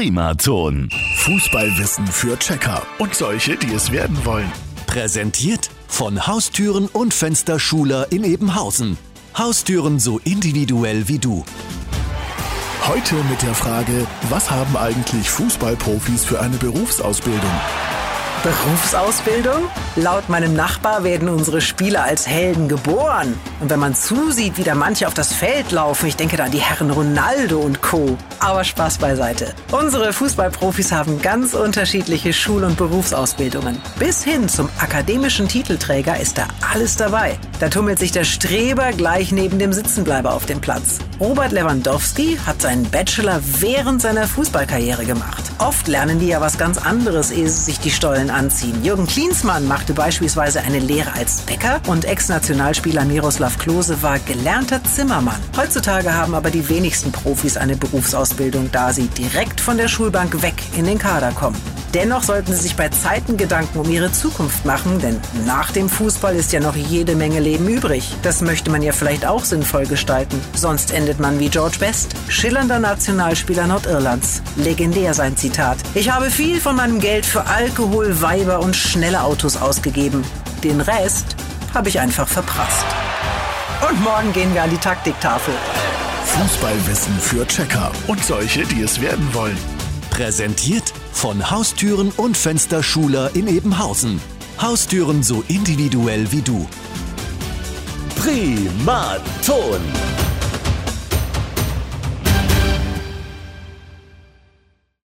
Primaton. Fußballwissen für Checker und solche, die es werden wollen. Präsentiert von Haustüren und Fensterschuler in Ebenhausen. Haustüren so individuell wie du. Heute mit der Frage, was haben eigentlich Fußballprofis für eine Berufsausbildung? Berufsausbildung? Laut meinem Nachbar werden unsere Spieler als Helden geboren. Und wenn man zusieht, wie da manche auf das Feld laufen, ich denke da an die Herren Ronaldo und Co. Aber Spaß beiseite. Unsere Fußballprofis haben ganz unterschiedliche Schul- und Berufsausbildungen. Bis hin zum akademischen Titelträger ist da alles dabei. Da tummelt sich der Streber gleich neben dem Sitzenbleiber auf dem Platz. Robert Lewandowski hat seinen Bachelor während seiner Fußballkarriere gemacht. Oft lernen die ja was ganz anderes, ehe sie sich die Stollen anziehen. Jürgen Klinsmann machte beispielsweise eine Lehre als Bäcker und Ex-Nationalspieler Miroslav Klose war gelernter Zimmermann. Heutzutage haben aber die wenigsten Profis eine Berufsausbildung, da sie direkt von der Schulbank weg in den Kader kommen. Dennoch sollten sie sich bei Zeiten Gedanken um ihre Zukunft machen, denn nach dem Fußball ist ja noch jede Menge Leben übrig. Das möchte man ja vielleicht auch sinnvoll gestalten. Sonst endet man wie George Best, schillernder Nationalspieler Nordirlands. Legendär sein Zitat. Ich habe viel von meinem Geld für Alkohol, Weiber und schnelle Autos ausgegeben. Den Rest habe ich einfach verprasst. Und morgen gehen wir an die Taktiktafel. Fußballwissen für Checker und solche, die es werden wollen. Präsentiert von Haustüren und Fensterschuler in Ebenhausen. Haustüren so individuell wie du. Primaton.